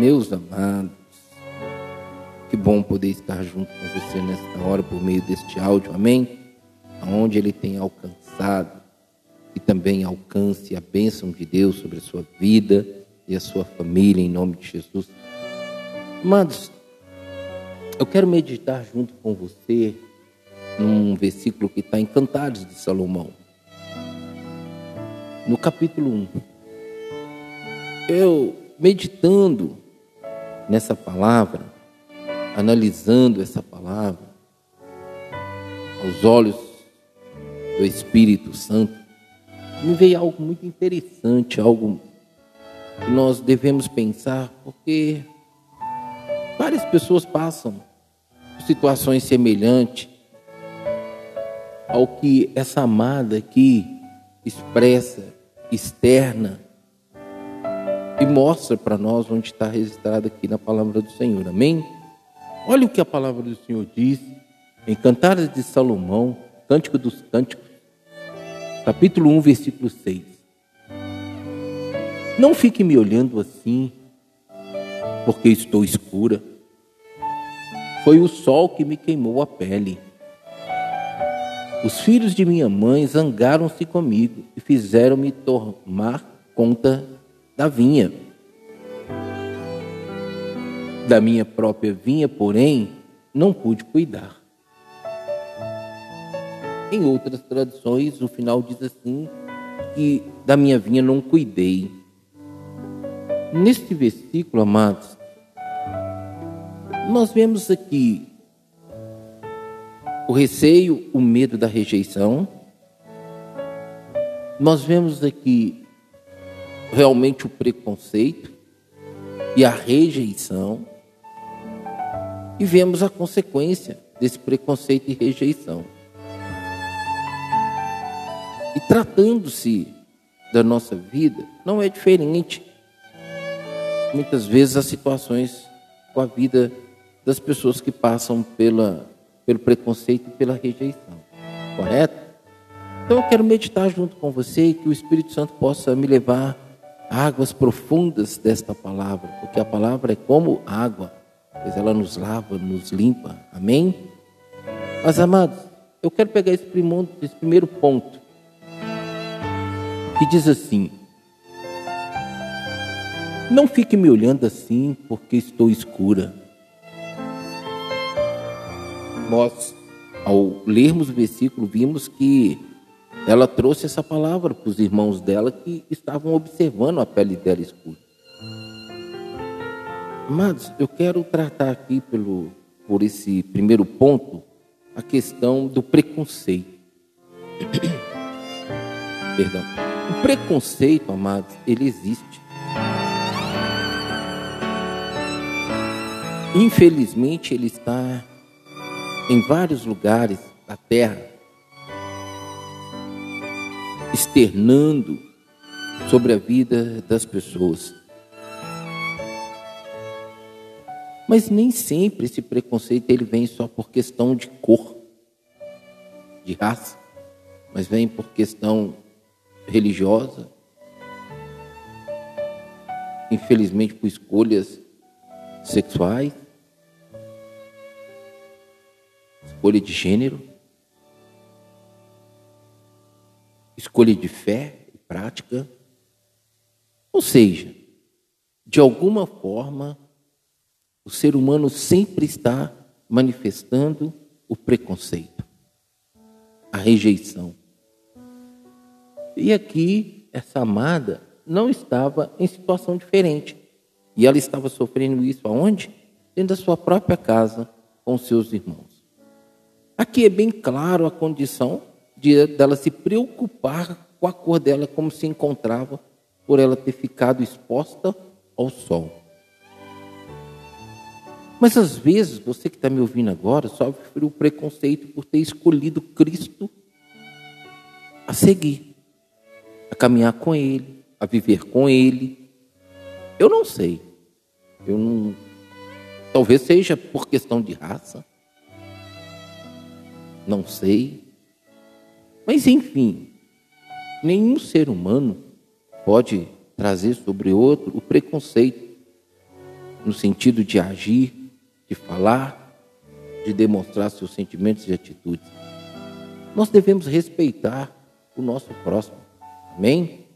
Meus amados, que bom poder estar junto com você nesta hora por meio deste áudio, amém? Aonde ele tem alcançado e também alcance a bênção de Deus sobre a sua vida e a sua família, em nome de Jesus. Amados, eu quero meditar junto com você num versículo que está em Cantares de Salomão, no capítulo 1. Eu, meditando nessa palavra, analisando essa palavra, aos olhos do Espírito Santo, me veio algo muito interessante, algo que nós devemos pensar, porque várias pessoas passam por situações semelhantes ao que essa amada aqui expressa, externa e mostra para nós onde está registrado aqui na palavra do Senhor. Amém? Olha o que a palavra do Senhor diz em Cantares de Salomão, Cântico dos Cânticos, capítulo 1, versículo 6. Não fique me olhando assim, porque estou escura. Foi o sol que me queimou a pele. Os filhos de minha mãe zangaram-se comigo e fizeram-me tomar conta da vinha. Da minha própria vinha, porém, não pude cuidar. Em outras tradições, o final diz assim: que da minha vinha não cuidei. Neste versículo, amados, nós vemos aqui o receio, o medo da rejeição. Nós vemos aqui realmente o preconceito e a rejeição. E vemos a consequência desse preconceito e rejeição. E tratando-se da nossa vida, não é diferente. Muitas vezes as situações com a vida das pessoas que passam pela, pelo preconceito e pela rejeição. Correto? Então eu quero meditar junto com você e que o Espírito Santo possa me levar águas profundas desta palavra, porque a palavra é como água, pois ela nos lava, nos limpa. Amém? Mas amados, eu quero pegar esse primeiro, ponto, que diz assim: Não fique me olhando assim, porque estou escura. Nós, ao lermos o versículo, vimos que ela trouxe essa palavra para os irmãos dela que estavam observando a pele dela escura. Amados, eu quero tratar aqui pelo, por esse primeiro ponto a questão do preconceito. Perdão. O preconceito, amados, ele existe. Infelizmente, ele está em vários lugares da terra externando sobre a vida das pessoas. Mas nem sempre esse preconceito ele vem só por questão de cor, de raça, mas vem por questão religiosa, infelizmente por escolhas sexuais, escolha de gênero. Escolha de fé e prática. Ou seja, de alguma forma, o ser humano sempre está manifestando o preconceito, a rejeição. E aqui, essa amada não estava em situação diferente. E ela estava sofrendo isso aonde? Dentro da sua própria casa, com seus irmãos. Aqui é bem claro a condição de dela se preocupar com a cor dela, como se encontrava por ela ter ficado exposta ao sol. Mas às vezes, você que está me ouvindo agora, sofre o preconceito por ter escolhido Cristo a seguir, a caminhar com Ele, a viver com Ele. Eu não sei. Eu não. Talvez seja por questão de raça. Não sei. Mas, enfim, nenhum ser humano pode trazer sobre outro o preconceito. no sentido de agir, de falar, de demonstrar seus sentimentos e atitudes. Nós devemos respeitar o nosso próximo. Amém?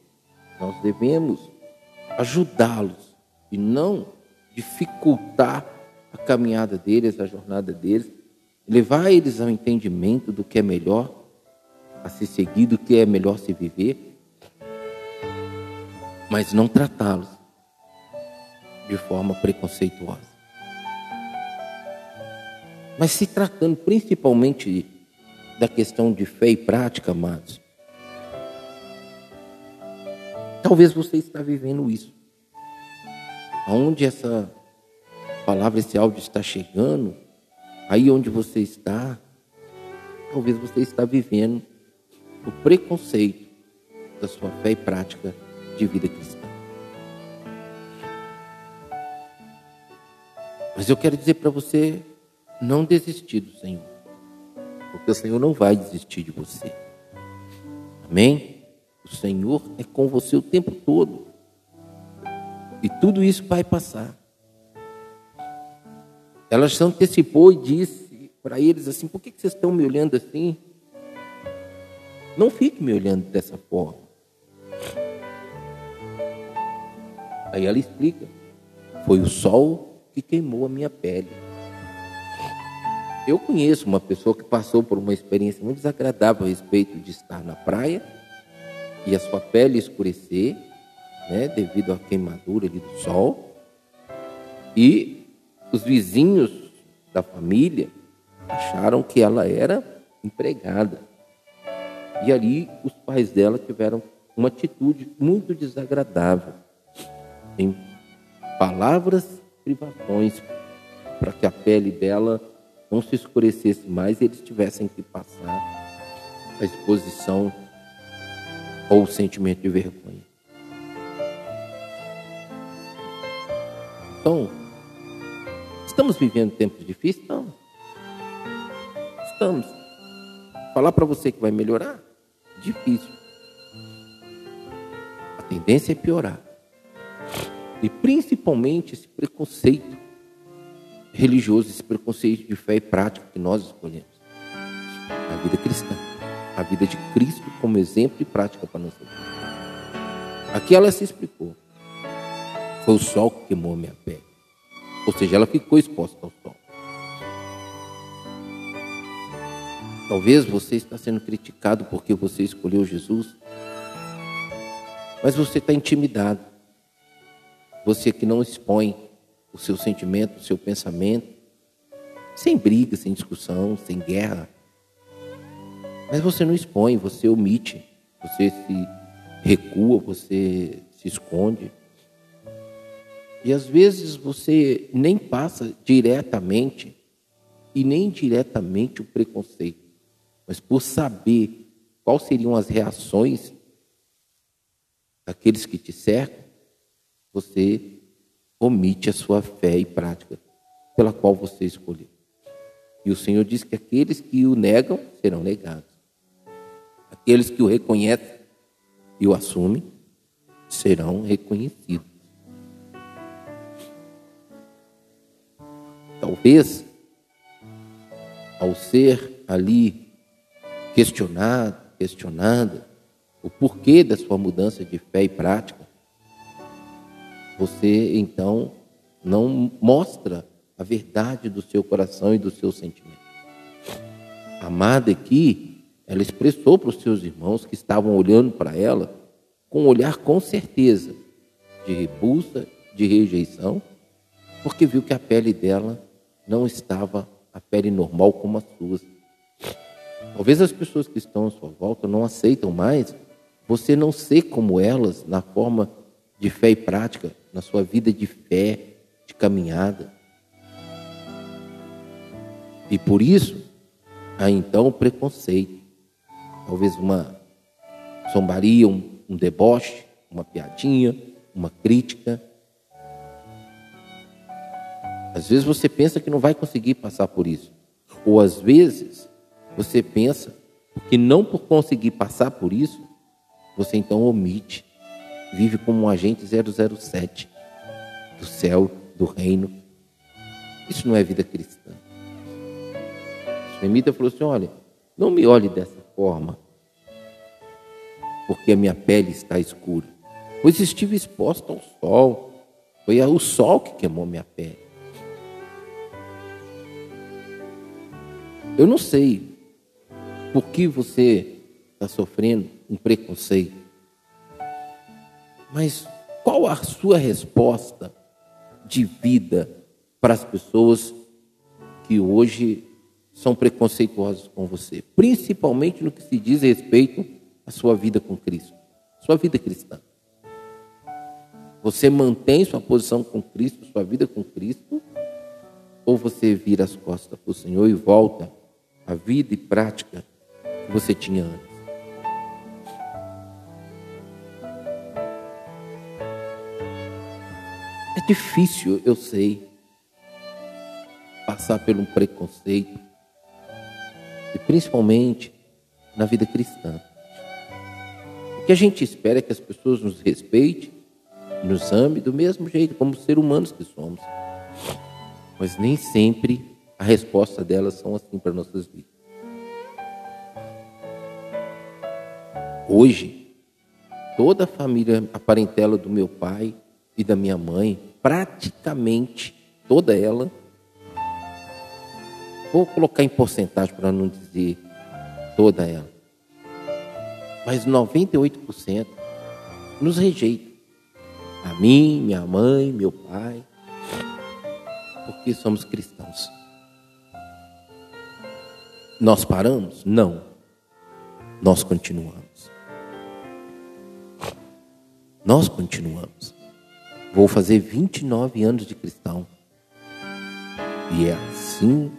Nós devemos ajudá-los e não dificultar a caminhada deles, a jornada deles, levar eles ao entendimento do que é melhor a se seguir, do que é melhor se viver, mas não tratá-los de forma preconceituosa. Mas se tratando principalmente da questão de fé e prática, amados, talvez você está vivendo isso. Aonde essa palavra, esse áudio está chegando, aí onde você está, talvez você está vivendo o preconceito da sua fé e prática de vida cristã. Mas eu quero dizer para você não desistir do Senhor, porque o Senhor não vai desistir de você. Amém? O Senhor é com você o tempo todo. E tudo isso vai passar. Ela se antecipou e disse para eles assim: por que vocês estão me olhando assim? Não fique me olhando dessa forma. Aí ela explica: foi o sol que queimou a minha pele. Eu conheço uma pessoa que passou por uma experiência muito desagradável a respeito de estar na praia e a sua pele escurecer, né, devido à queimadura do sol. E os vizinhos da família acharam que ela era empregada. E ali os pais dela tiveram uma atitude muito desagradável, em palavras privações, para que a pele dela não se escurecesse mais e eles tivessem que passar a exposição ou o sentimento de vergonha. Então, Estamos vivendo tempos difíceis? Estamos. Estamos. Falar para você que vai melhorar? Difícil. A tendência é piorar. E principalmente esse preconceito religioso, esse preconceito de fé e prática que nós escolhemos. A vida cristã. A vida de Cristo como exemplo e prática para nossa vida. Aqui ela se explicou. Foi o sol que queimou minha pele. Ou seja, ela ficou exposta ao sol. Talvez você está sendo criticado porque você escolheu Jesus, mas você está intimidado. Você que não expõe o seu sentimento, o seu pensamento, sem briga, sem discussão, sem guerra. Mas você não expõe, você omite, você se recua, você se esconde. E às vezes você nem passa diretamente e nem indiretamente o preconceito, mas por saber quais seriam as reações daqueles que te cercam, você omite a sua fé e prática pela qual você escolheu. E o Senhor diz que aqueles que o negam serão negados. Aqueles que o reconhecem e o assumem serão reconhecidos. Talvez, ao ser ali questionado, questionada, o porquê da sua mudança de fé e prática, você então não mostra a verdade do seu coração e do seu sentimento. Amada aqui, ela expressou para os seus irmãos que estavam olhando para ela com um olhar com certeza de repulsa, de rejeição, porque viu que a pele dela não estava a pele normal como a sua. Talvez as pessoas que estão à sua volta não aceitam mais você não ser como elas na forma de fé e prática, na sua vida de fé, de caminhada. E por isso, há então o preconceito. Talvez uma zombaria, um, um deboche, uma piadinha, uma crítica. Às vezes você pensa que não vai conseguir passar por isso. Ou às vezes você pensa que não por conseguir passar por isso, você então omite, vive como um agente 007 do céu do reino. Isso não é vida cristã. Semita falou assim: olha, não me olhe dessa forma, porque a minha pele está escura, pois estive exposto ao sol. Foi o sol que queimou minha pele. Eu não sei por que você está sofrendo um preconceito, mas qual a sua resposta de vida para as pessoas que hoje são preconceituosas com você, principalmente no que se diz respeito à sua vida com Cristo, sua vida cristã? Você mantém sua posição com Cristo, sua vida com Cristo, ou você vira as costas para o Senhor e volta a vida e prática que você tinha antes. É difícil, eu sei, passar por um preconceito, e principalmente na vida cristã. O que a gente espera é que as pessoas nos respeitem, nos amem do mesmo jeito, como seres humanos que somos. Mas nem sempre a resposta delas são assim para nossas vidas. Hoje, toda a família, a parentela do meu pai e da minha mãe, praticamente toda ela, vou colocar em porcentagem para não dizer toda ela, mas 98% nos rejeita. A mim, minha mãe, meu pai, porque somos cristãos. Nós paramos? Não. Nós continuamos. Nós continuamos. Vou fazer 29 anos de cristão. E é assim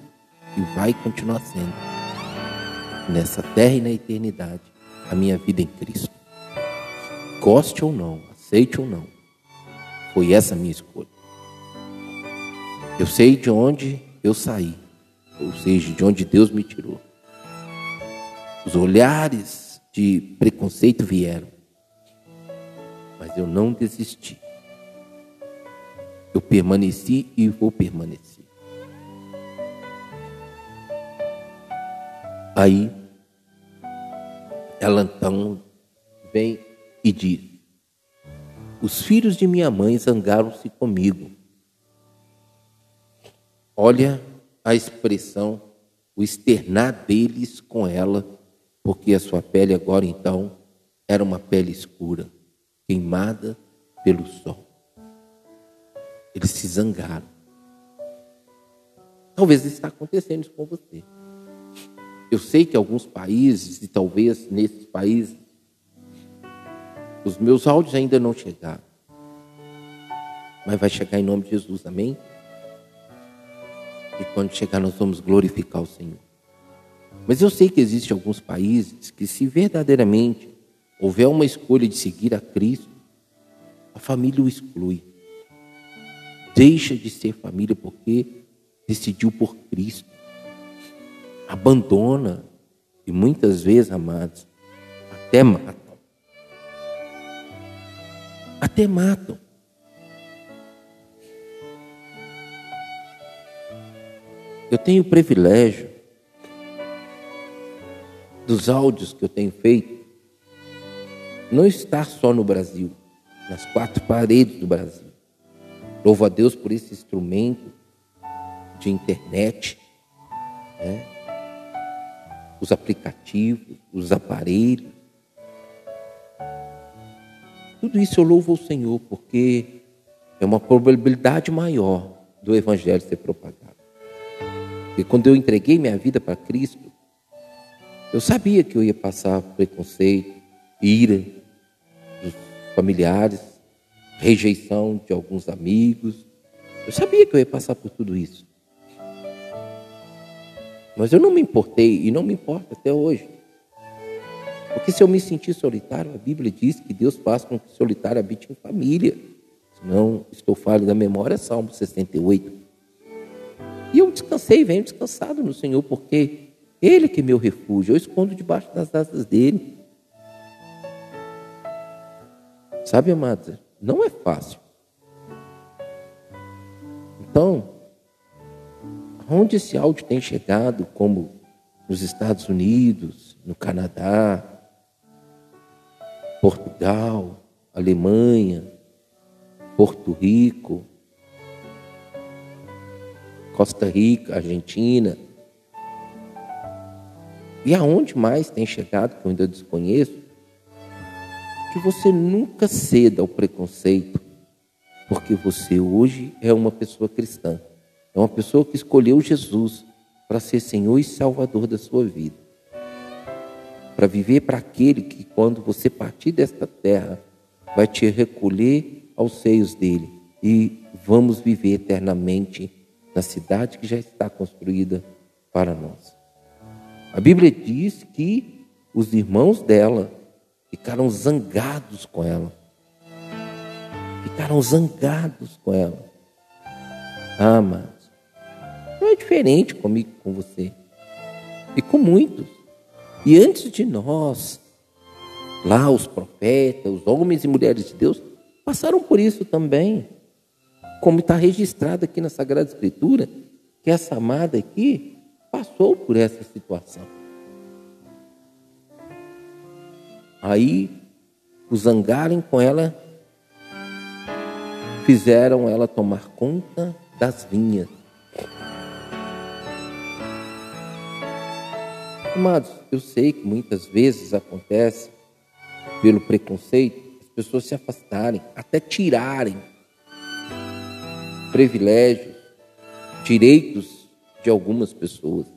que vai continuar sendo. Nessa terra e na eternidade, a minha vida em Cristo. Goste ou não, aceite ou não, foi essa a minha escolha. Eu sei de onde eu saí ou seja, de onde Deus me tirou. Os olhares de preconceito vieram, mas eu não desisti. Eu permaneci e vou permanecer. Aí, ela então vem e diz: Os filhos de minha mãe zangaram-se comigo. Olha a expressão, o externar deles com ela, porque a sua pele agora então era uma pele escura, queimada pelo sol. Eles se zangaram. Talvez está acontecendo isso com você. Eu sei que alguns países, e talvez nesses países, os meus áudios ainda não chegaram. Mas vai chegar em nome de Jesus, amém? E quando chegar, nós vamos glorificar o Senhor. Mas eu sei que existem alguns países que, se verdadeiramente houver uma escolha de seguir a Cristo, a família o exclui. Deixa de ser família porque decidiu por Cristo. Abandona. E muitas vezes, amados, até matam. Até matam. Eu tenho o privilégio dos áudios que eu tenho feito não estar só no Brasil, nas quatro paredes do Brasil. Louvo a Deus por esse instrumento de internet, né? os aplicativos, os aparelhos. Tudo isso eu louvo ao Senhor porque é uma probabilidade maior do Evangelho ser propagado. E quando eu entreguei minha vida para Cristo, eu sabia que eu ia passar preconceito, ira dos familiares, rejeição de alguns amigos. Eu sabia que eu ia passar por tudo isso. Mas eu não me importei e não me importa até hoje. Porque se eu me sentir solitário, a Bíblia diz que Deus faz com que o solitário habite em família. Se não estou falho da memória, Salmo 68. E eu descansei, venho descansado no Senhor, porque Ele que é meu refúgio, eu escondo debaixo das asas dele. Sabe, amados, não é fácil. Então, onde esse áudio tem chegado, como nos Estados Unidos, no Canadá, Portugal, Alemanha, Porto Rico, Costa Rica, Argentina. E aonde mais tem chegado, que eu ainda desconheço, que você nunca ceda ao preconceito, porque você hoje é uma pessoa cristã, é uma pessoa que escolheu Jesus para ser Senhor e Salvador da sua vida, para viver para aquele que, quando você partir desta terra, vai te recolher aos seios dele. E vamos viver eternamente na cidade que já está construída para nós. A Bíblia diz que os irmãos dela ficaram zangados com ela. Ficaram zangados com ela. Ah, mas não é diferente comigo, com você. E com muitos. E antes de nós, lá os profetas, os homens e mulheres de Deus, passaram por isso também. Como está registrado aqui na Sagrada Escritura, que essa amada aqui passou por essa situação. Aí, os zangarem com ela, fizeram ela tomar conta das vinhas. Amados, eu sei que muitas vezes acontece, pelo preconceito, as pessoas se afastarem, até tirarem privilégios, direitos de algumas pessoas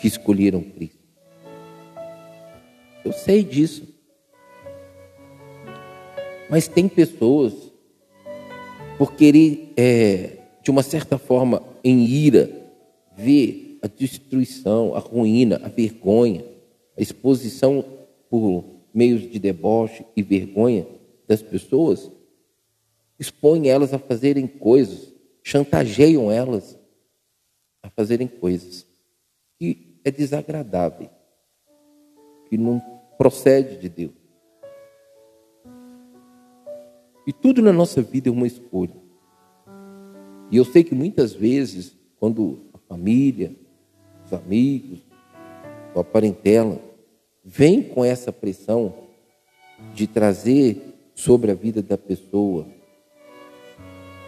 que escolheram Cristo. Eu sei disso. Mas tem pessoas, por querer, é, de uma certa forma, em ira, ver a destruição, a ruína, a vergonha, a exposição por meios de deboche e vergonha das pessoas, expõem elas a fazerem coisas, chantageiam elas a fazerem coisas que é desagradável, que não procede de Deus. E tudo na nossa vida é uma escolha. E eu sei que muitas vezes, quando a família, os amigos, a parentela, vem com essa pressão de trazer sobre a vida da pessoa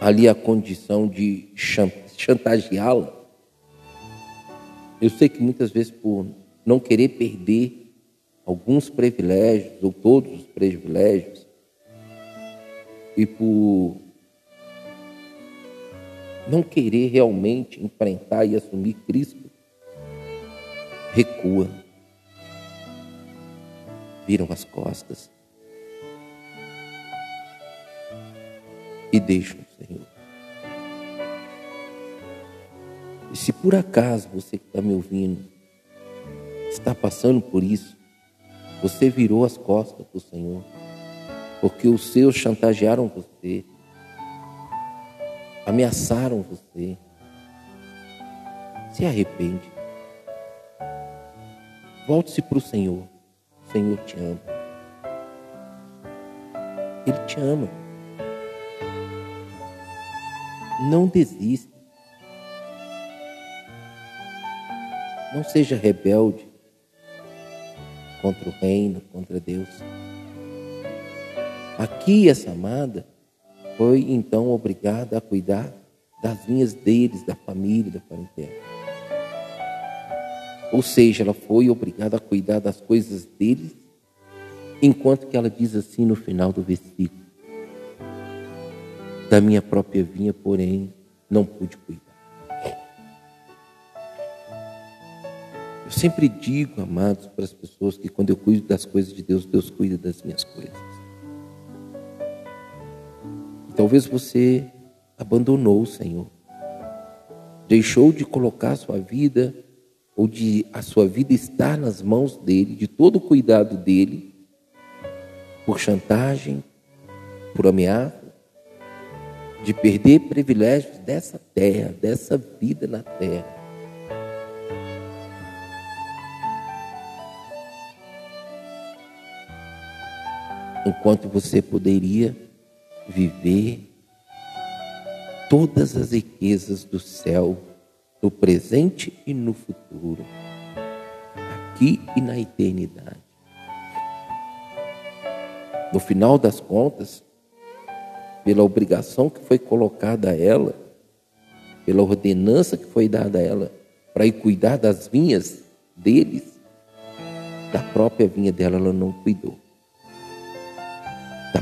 ali a condição de chantageá-la, eu sei que muitas vezes por não querer perder alguns privilégios, ou todos os privilégios, e por não querer realmente enfrentar e assumir Cristo, recua, viram as costas e deixam o Senhor. E se por acaso você que está me ouvindo está passando por isso, você virou as costas para o Senhor, porque os seus chantagearam você, ameaçaram você. Se arrepende. Volte-se para o Senhor. O Senhor te ama. Ele te ama. Não desista. Não seja rebelde contra o reino, contra Deus. Aqui essa amada foi então obrigada a cuidar das vinhas deles, da família, da parentela. Ou seja, ela foi obrigada a cuidar das coisas deles, enquanto que ela diz assim no final do versículo: Da minha própria vinha, porém, não pude cuidar. Sempre digo, amados, para as pessoas que quando eu cuido das coisas de Deus, Deus cuida das minhas coisas. E talvez você abandonou o Senhor, deixou de colocar a sua vida, ou de a sua vida estar nas mãos dele, de todo o cuidado dele, por chantagem, por ameaça, de perder privilégios dessa terra, dessa vida na terra. Enquanto você poderia viver todas as riquezas do céu, no presente e no futuro, aqui e na eternidade. No final das contas, pela obrigação que foi colocada a ela, pela ordenança que foi dada a ela para ir cuidar das vinhas deles, da própria vinha dela ela não cuidou.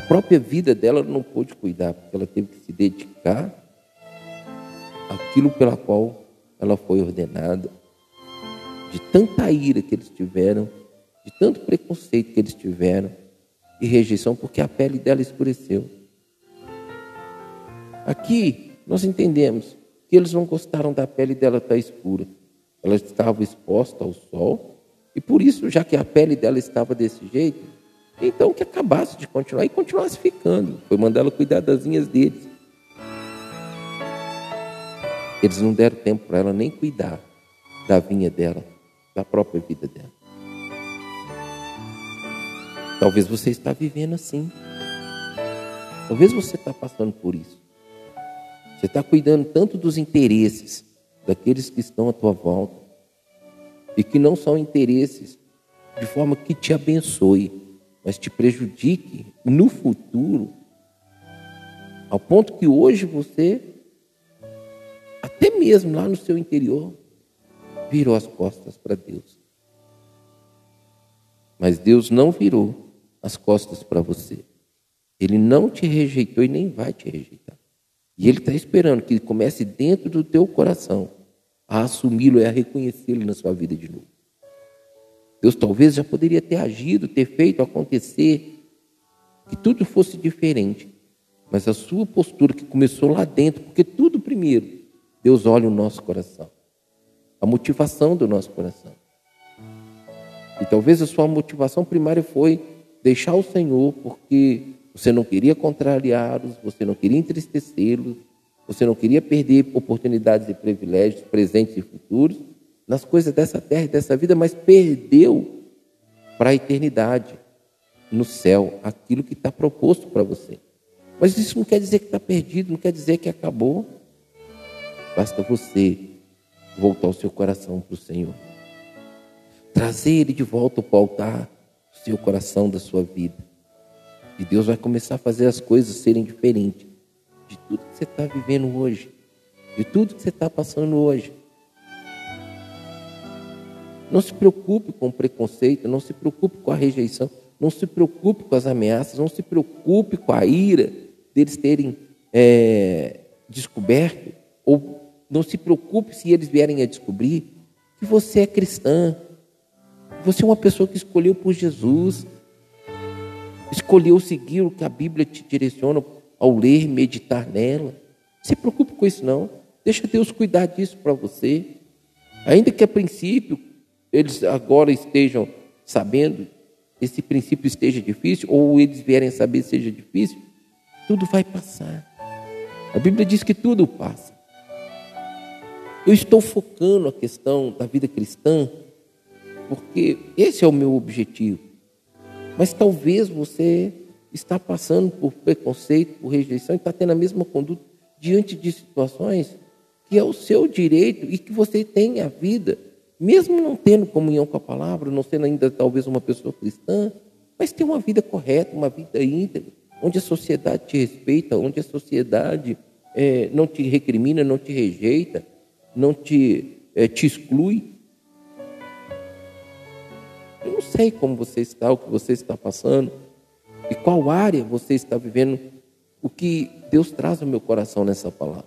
Própria vida dela ela não pôde cuidar, porque ela teve que se dedicar àquilo pela qual ela foi ordenada. De tanta ira que eles tiveram, de tanto preconceito que eles tiveram e rejeição, porque a pele dela escureceu. Aqui nós entendemos que eles não gostaram da pele dela estar escura. Ela estava exposta ao sol, e por isso, já que a pele dela estava desse jeito, então que acabasse de continuar e continuasse ficando. Foi mandar ela cuidar das linhas deles. Eles não deram tempo para ela nem cuidar da vinha dela, da própria vida dela. Talvez você está vivendo assim. Talvez você está passando por isso. Você está cuidando tanto dos interesses daqueles que estão à tua volta e que não são interesses de forma que te abençoe, mas te prejudique no futuro, ao ponto que hoje você, até mesmo lá no seu interior, virou as costas para Deus. Mas Deus não virou as costas para você. Ele não te rejeitou e nem vai te rejeitar. E Ele está esperando que comece dentro do teu coração a assumi-lo e a reconhecê-lo na sua vida de novo. Deus talvez já poderia ter agido, ter feito acontecer, que tudo fosse diferente. Mas a sua postura que começou lá dentro, porque tudo primeiro, Deus olha o nosso coração, a motivação do nosso coração. E talvez a sua motivação primária foi deixar o Senhor porque você não queria contrariá-los, você não queria entristecê-los, você não queria perder oportunidades e privilégios presentes e futuros nas coisas dessa terra e dessa vida, mas perdeu para a eternidade, no céu, aquilo que está proposto para você. Mas isso não quer dizer que está perdido, não quer dizer que acabou. Basta você voltar o seu coração para o Senhor. Trazer Ele de volta para o altar do seu coração, da sua vida. E Deus vai começar a fazer as coisas serem diferentes de tudo que você está vivendo hoje, de tudo que você está passando hoje. Não se preocupe com o preconceito, não se preocupe com a rejeição, não se preocupe com as ameaças, não se preocupe com a ira deles terem é, descoberto, ou não se preocupe se eles vierem a descobrir que você é cristã, você é uma pessoa que escolheu por Jesus, escolheu seguir o que a Bíblia te direciona ao ler, meditar nela. Não se preocupe com isso não. Deixa Deus cuidar disso para você. Ainda que a princípio eles agora estejam sabendo, esse princípio esteja difícil, ou eles vierem saber seja difícil, tudo vai passar. A Bíblia diz que tudo passa. Eu estou focando a questão da vida cristã, porque esse é o meu objetivo. Mas talvez você está passando por preconceito, por rejeição e está tendo a mesma conduta diante de situações que é o seu direito e que você tem a vida, mesmo não tendo comunhão com a palavra, não sendo ainda talvez uma pessoa cristã, mas ter uma vida correta, uma vida íntegra, onde a sociedade te respeita, onde a sociedade é, não te recrimina, não te rejeita, não te, é, te exclui, eu não sei como você está, o que você está passando, e qual área você está vivendo, o que Deus traz ao meu coração nessa palavra.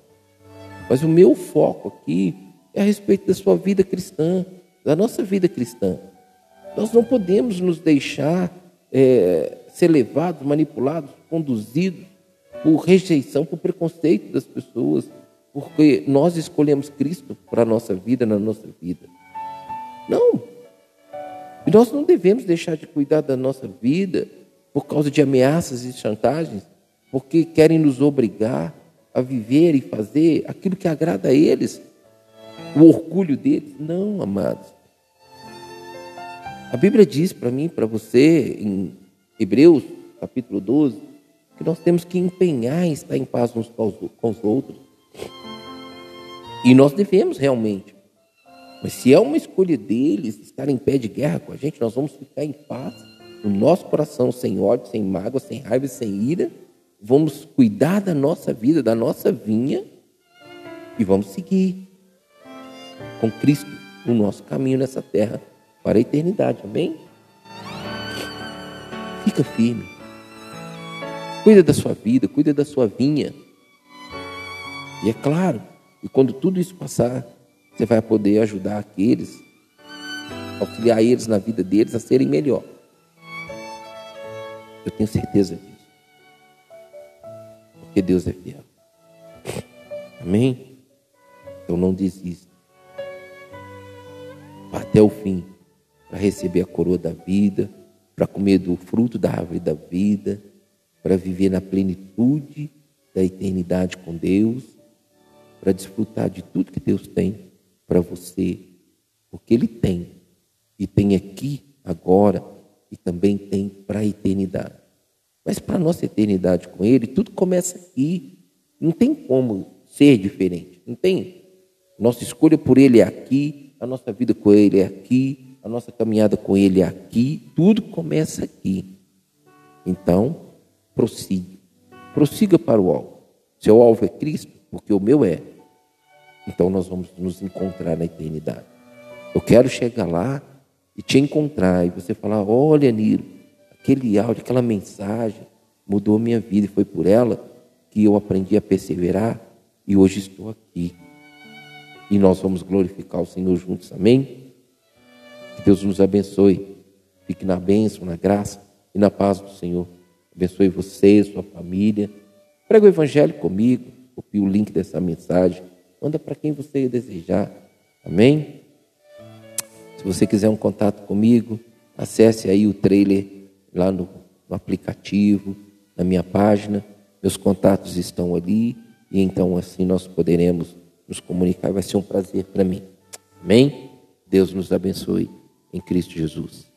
Mas o meu foco aqui é a respeito da sua vida cristã, da nossa vida cristã. Nós não podemos nos deixar é, ser levados, manipulados, conduzidos por rejeição, por preconceito das pessoas, porque nós escolhemos Cristo para a nossa vida, na nossa vida. Não, e nós não devemos deixar de cuidar da nossa vida por causa de ameaças e chantagens, porque querem nos obrigar a viver e fazer aquilo que agrada a eles, o orgulho deles. Não, amados. A Bíblia diz para mim, para você, em Hebreus, capítulo 12, que nós temos que empenhar em estar em paz uns com os outros. E nós devemos realmente. Mas se é uma escolha deles estar em pé de guerra com a gente, nós vamos ficar em paz no nosso coração, sem ódio, sem mágoa, sem raiva, sem ira. Vamos cuidar da nossa vida, da nossa vinha e vamos seguir com Cristo no nosso caminho nessa terra para a eternidade. Amém? Fica firme. Cuida da sua vida, cuida da sua vinha. E é claro, e quando tudo isso passar, você vai poder ajudar aqueles, auxiliar eles na vida deles a serem melhor. Eu tenho certeza disso. Porque Deus é fiel. Amém? Então não desista. Até o fim para receber a coroa da vida, para comer do fruto da árvore da vida, para viver na plenitude da eternidade com Deus, para desfrutar de tudo que Deus tem para você, porque Ele tem, e tem aqui, agora, e também tem para a eternidade. Mas para a nossa eternidade com Ele, tudo começa aqui. Não tem como ser diferente. Não tem. Nossa escolha por Ele é aqui, a nossa vida com Ele é aqui, a nossa caminhada com Ele é aqui, tudo começa aqui. Então, prossiga. Prossiga para o alvo. Seu alvo é Cristo, porque o meu é. Então nós vamos nos encontrar na eternidade. Eu quero chegar lá e te encontrar e você falar: olha, Nilo, aquele áudio, aquela mensagem mudou minha vida e foi por ela que eu aprendi a perseverar e hoje estou aqui. E nós vamos glorificar o Senhor juntos, amém? Que Deus nos abençoe. Fique na bênção, na graça e na paz do Senhor. Abençoe você, sua família. Prega o Evangelho comigo. Copie o link dessa mensagem. Manda para quem você desejar. Amém? Se você quiser um contato comigo, acesse aí o trailer lá no, no aplicativo, na minha página. Meus contatos estão ali. E então assim nós poderemos nos comunicar. Vai ser um prazer para mim. Amém? Deus nos abençoe em Cristo Jesus.